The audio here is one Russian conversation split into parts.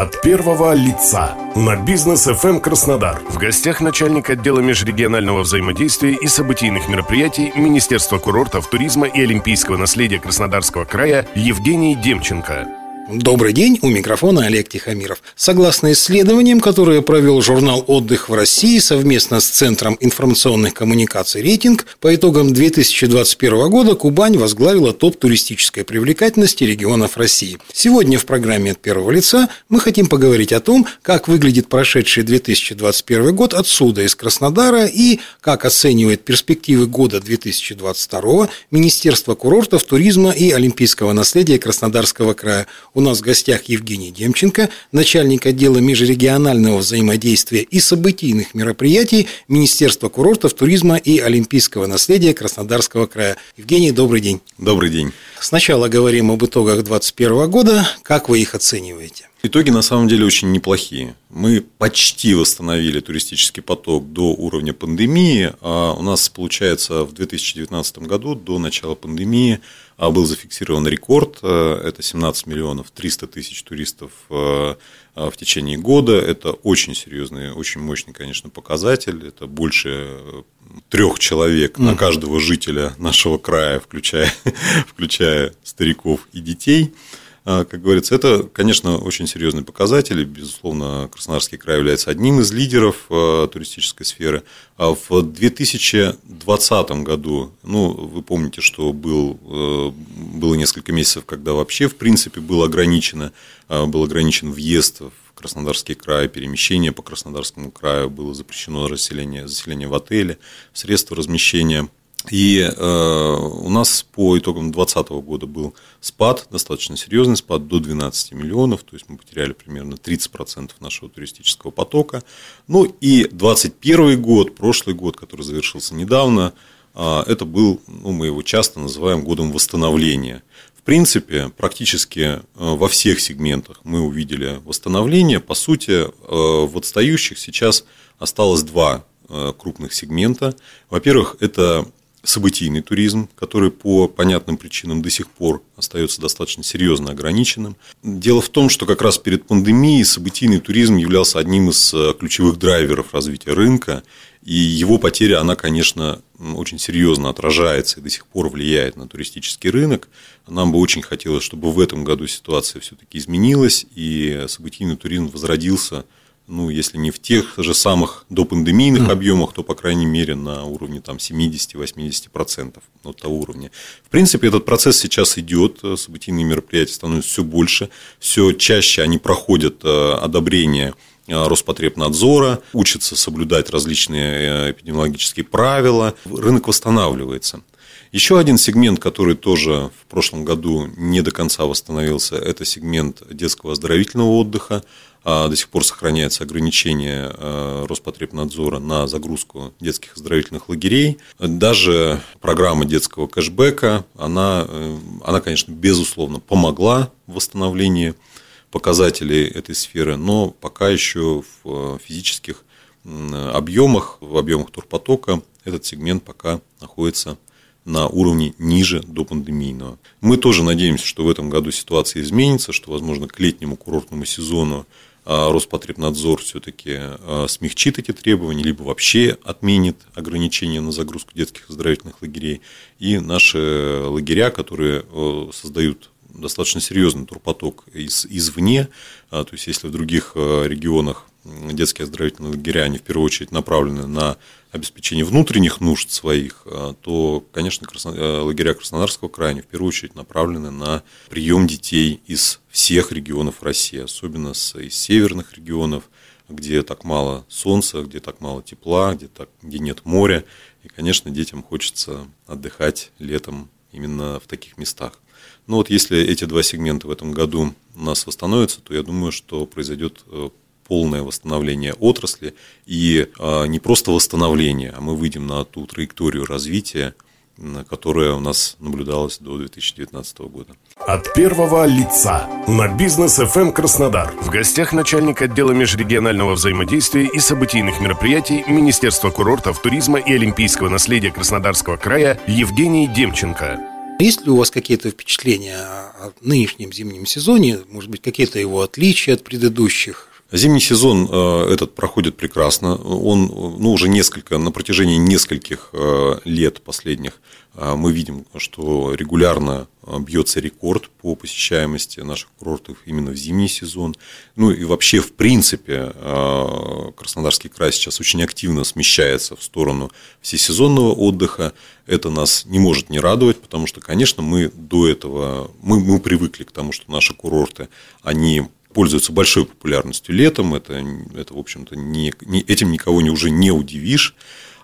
От первого лица на бизнес FM Краснодар. В гостях начальник отдела межрегионального взаимодействия и событийных мероприятий Министерства курортов, туризма и олимпийского наследия Краснодарского края Евгений Демченко. Добрый день, у микрофона Олег Тихомиров. Согласно исследованиям, которые провел журнал «Отдых в России» совместно с Центром информационных коммуникаций «Рейтинг», по итогам 2021 года Кубань возглавила топ туристической привлекательности регионов России. Сегодня в программе «От первого лица» мы хотим поговорить о том, как выглядит прошедший 2021 год отсюда, из Краснодара, и как оценивает перспективы года 2022 Министерство курортов, туризма и олимпийского наследия Краснодарского края – у нас в гостях Евгений Демченко, начальник отдела межрегионального взаимодействия и событийных мероприятий Министерства курортов, туризма и олимпийского наследия Краснодарского края. Евгений, добрый день. Добрый день. Сначала говорим об итогах 2021 года. Как вы их оцениваете? Итоги на самом деле очень неплохие. Мы почти восстановили туристический поток до уровня пандемии. А у нас, получается, в 2019 году, до начала пандемии, был зафиксирован рекорд. А, это 17 миллионов 300 тысяч туристов а, в течение года. Это очень серьезный, очень мощный, конечно, показатель. Это больше трех человек на каждого жителя нашего края, включая, включая стариков и детей. А, как говорится, это, конечно, очень серьезный показатель. Безусловно, Краснодарский край является одним из лидеров а, туристической сферы. А в 2020 году, ну, вы помните, что был, э, было несколько месяцев, когда вообще, в принципе, был, ограничено, был ограничен въезд в Краснодарский край, перемещение по Краснодарскому краю, было запрещено расселение, заселение в отеле, средства размещения – и э, у нас по итогам 2020 года был спад, достаточно серьезный спад, до 12 миллионов, то есть мы потеряли примерно 30% нашего туристического потока. Ну и 2021 год, прошлый год, который завершился недавно, э, это был, ну, мы его часто называем годом восстановления. В принципе, практически э, во всех сегментах мы увидели восстановление. По сути, э, в отстающих сейчас осталось два э, крупных сегмента. Во-первых, это событийный туризм, который по понятным причинам до сих пор остается достаточно серьезно ограниченным. Дело в том, что как раз перед пандемией событийный туризм являлся одним из э, ключевых драйверов развития рынка, и его потеря, она, конечно, очень серьезно отражается и до сих пор влияет на туристический рынок. Нам бы очень хотелось, чтобы в этом году ситуация все-таки изменилась, и событийный туризм возродился ну, если не в тех же самых допандемийных mm. объемах, то, по крайней мере, на уровне там, 70-80% от того уровня. В принципе, этот процесс сейчас идет, событийные мероприятия становятся все больше, все чаще они проходят э, одобрение э, Роспотребнадзора, учатся соблюдать различные э, эпидемиологические правила, рынок восстанавливается. Еще один сегмент, который тоже в прошлом году не до конца восстановился, это сегмент детского оздоровительного отдыха. А, до сих пор сохраняется ограничение а, Роспотребнадзора на загрузку детских оздоровительных лагерей. Даже программа детского кэшбэка, она, э, она конечно, безусловно, помогла в восстановлении показателей этой сферы, но пока еще в э, физических объемах, в объемах турпотока этот сегмент пока находится на уровне ниже до пандемийного. Мы тоже надеемся, что в этом году ситуация изменится, что, возможно, к летнему курортному сезону Роспотребнадзор все-таки а, смягчит эти требования, либо вообще отменит ограничения на загрузку детских оздоровительных лагерей. И наши лагеря, которые создают достаточно серьезный турпоток из, извне, а, то есть если в других регионах детские оздоровительные лагеря, они в первую очередь направлены на обеспечение внутренних нужд своих, а, то, конечно, красно... Э, лагеря Краснодарского края, они в первую очередь направлены на прием детей из всех регионов России, особенно из северных регионов, где так мало солнца, где так мало тепла, где, так, где нет моря. И, конечно, детям хочется отдыхать летом именно в таких местах. Но вот если эти два сегмента в этом году у нас восстановятся, то я думаю, что произойдет э, полное восстановление отрасли и а, не просто восстановление, а мы выйдем на ту траекторию развития, которая у нас наблюдалась до 2019 года. От первого лица на бизнес FM Краснодар. В гостях начальник отдела межрегионального взаимодействия и событийных мероприятий Министерства курортов, туризма и олимпийского наследия Краснодарского края Евгений Демченко. Есть ли у вас какие-то впечатления о нынешнем зимнем сезоне? Может быть, какие-то его отличия от предыдущих? Зимний сезон э, этот проходит прекрасно. Он ну, уже несколько, на протяжении нескольких э, лет последних э, мы видим, что регулярно бьется рекорд по посещаемости наших курортов именно в зимний сезон. Ну и вообще, в принципе, Краснодарский край сейчас очень активно смещается в сторону всесезонного отдыха. Это нас не может не радовать, потому что, конечно, мы до этого, мы, мы привыкли к тому, что наши курорты, они пользуется большой популярностью летом. Это, это в общем-то, не, не, этим никого не, уже не удивишь.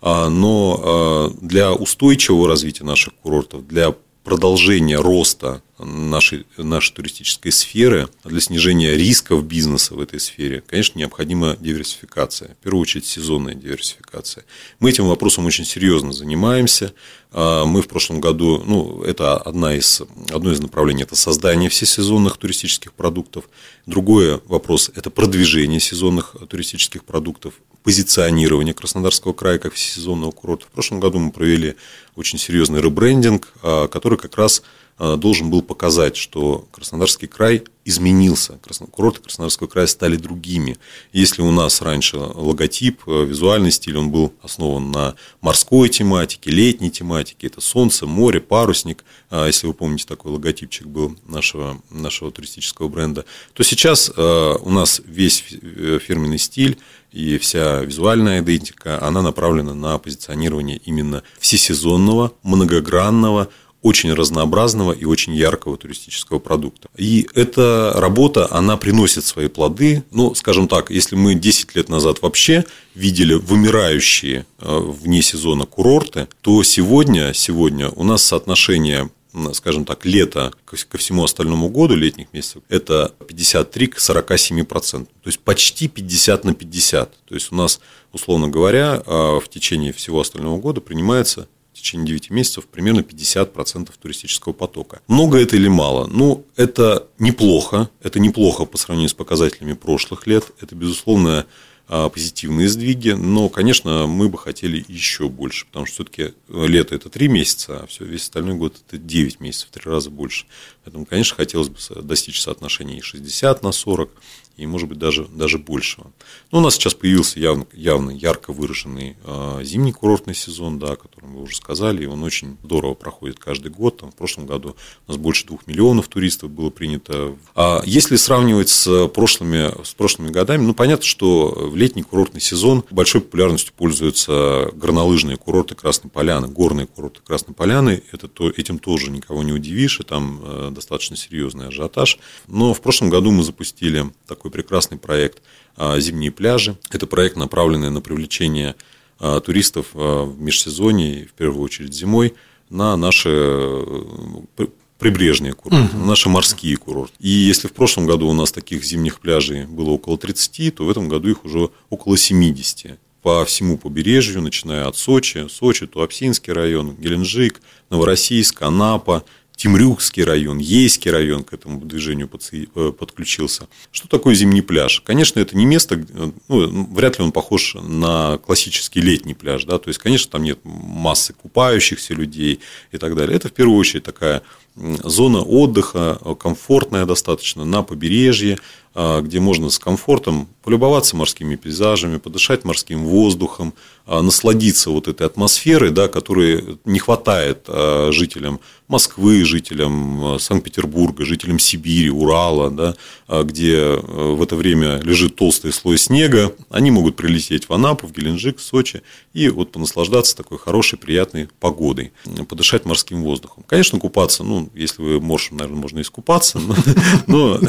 А, но а, для устойчивого развития наших курортов, для продолжения роста нашей, нашей туристической сферы, для снижения рисков бизнеса в этой сфере, конечно, необходима диверсификация. В первую очередь, сезонная диверсификация. Мы этим вопросом очень серьезно занимаемся. А, мы в прошлом году, ну, это одна из, одно из направлений, это создание всесезонных туристических продуктов. Другой вопрос – это продвижение сезонных туристических продуктов, позиционирование Краснодарского края как всесезонного курорта. В прошлом году мы провели очень серьезный ребрендинг, а, который как раз а, должен был показать, что Краснодарский край изменился, курорты Краснодарского края стали другими. Если у нас раньше логотип, э, визуальный стиль, он был основан на морской тематике, летней тематике, это солнце, море, парусник, а, если вы помните, такой логотипчик был нашего, нашего туристического бренда, то сейчас э, у нас весь э, фирменный стиль и вся визуальная идентика, она направлена на позиционирование именно всесезонного, многогранного, очень разнообразного и очень яркого туристического продукта. И эта работа, она приносит свои плоды. Ну, скажем так, если мы 10 лет назад вообще видели вымирающие э, вне сезона курорты, то сегодня, сегодня у нас соотношение скажем так, лето ко всему остальному году, летних месяцев, это 53 к 47 процентам. То есть почти 50 на 50. То есть у нас, условно говоря, э, в течение всего остального года принимается течение 9 месяцев примерно 50% туристического потока. Много это или мало? Ну, это неплохо. Это неплохо по сравнению с показателями прошлых лет. Это, безусловно, а, позитивные сдвиги, но, конечно, мы бы хотели еще больше, потому что все-таки лето это 3 месяца, а все, весь остальной год это 9 месяцев, в 3 раза больше. Поэтому, конечно, хотелось бы достичь соотношения 60 на 40, и, может быть, даже, даже большего. Но у нас сейчас появился явно, явно ярко выраженный э, зимний курортный сезон, да, о котором вы уже сказали, и он очень здорово проходит каждый год. Там, в прошлом году у нас больше двух миллионов туристов было принято. А если сравнивать с прошлыми, с прошлыми годами, ну, понятно, что в летний курортный сезон большой популярностью пользуются горнолыжные курорты Красной Поляны, горные курорты Красной Поляны. Это, то, этим тоже никого не удивишь, и там э, достаточно серьезный ажиотаж. Но в прошлом году мы запустили такой такой прекрасный проект а, «Зимние пляжи». Это проект, направленный на привлечение а, туристов а, в межсезонье, в первую очередь зимой, на наши э, прибрежные курорты, угу. наши морские курорты. И если в прошлом году у нас таких зимних пляжей было около 30, то в этом году их уже около 70 по всему побережью, начиная от Сочи, Сочи, Туапсинский район, Геленджик, Новороссийск, Анапа, Темрюкский район, Ейский район к этому движению э, подключился. Что такое зимний пляж? Конечно, это не место, э, ну, вряд ли он похож на классический летний пляж, да, то есть, конечно, там нет массы купающихся людей и так далее. Это в первую очередь такая зона отдыха, комфортная достаточно, на побережье, а, где можно с комфортом полюбоваться морскими пейзажами, подышать морским воздухом, а, насладиться вот этой атмосферой, да, которой не хватает жителям Москвы, жителям Санкт-Петербурга, жителям Сибири, Урала, да, где в это время лежит толстый слой снега, они могут прилететь в Анапу, в Геленджик, в Сочи и вот понаслаждаться такой хорошей, приятной погодой, подышать морским воздухом. Конечно, купаться, ну, если вы моржем, наверное, можно искупаться, но, но,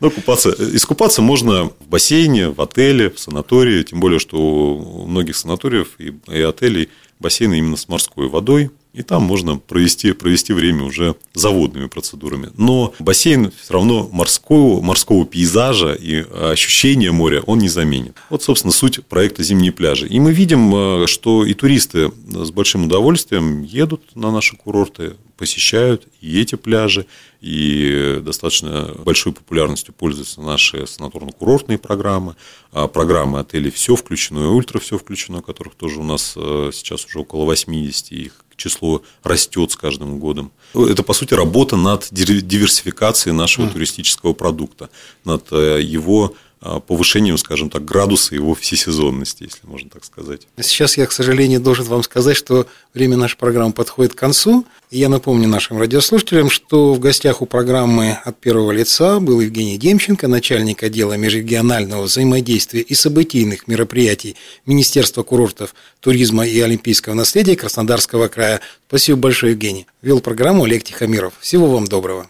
но купаться, искупаться можно в бассейне, в отеле, в санатории, тем более, что у многих санаториев и, и отелей бассейны именно с морской водой, и там можно провести, провести время уже заводными процедурами. Но бассейн все равно морского, морского пейзажа и ощущения моря он не заменит. Вот, собственно, суть проекта «Зимние пляжи». И мы видим, э, что и туристы с большим удовольствием едут на наши курорты, посещают и эти пляжи, и достаточно большой популярностью пользуются наши санаторно-курортные программы, а программы отелей «Все включено» и «Ультра все включено», которых тоже у нас э, сейчас уже около 80, их число растет с каждым годом. Это, по сути, работа над диверсификацией нашего туристического продукта, над э, его повышением, скажем так, градуса его всесезонности, если можно так сказать. Сейчас я, к сожалению, должен вам сказать, что время нашей программы подходит к концу. Я напомню нашим радиослушателям, что в гостях у программы от первого лица был Евгений Демченко, начальник отдела межрегионального взаимодействия и событийных мероприятий Министерства курортов, туризма и олимпийского наследия Краснодарского края. Спасибо большое, Евгений. Вел программу Олег Тихомиров. Всего вам доброго.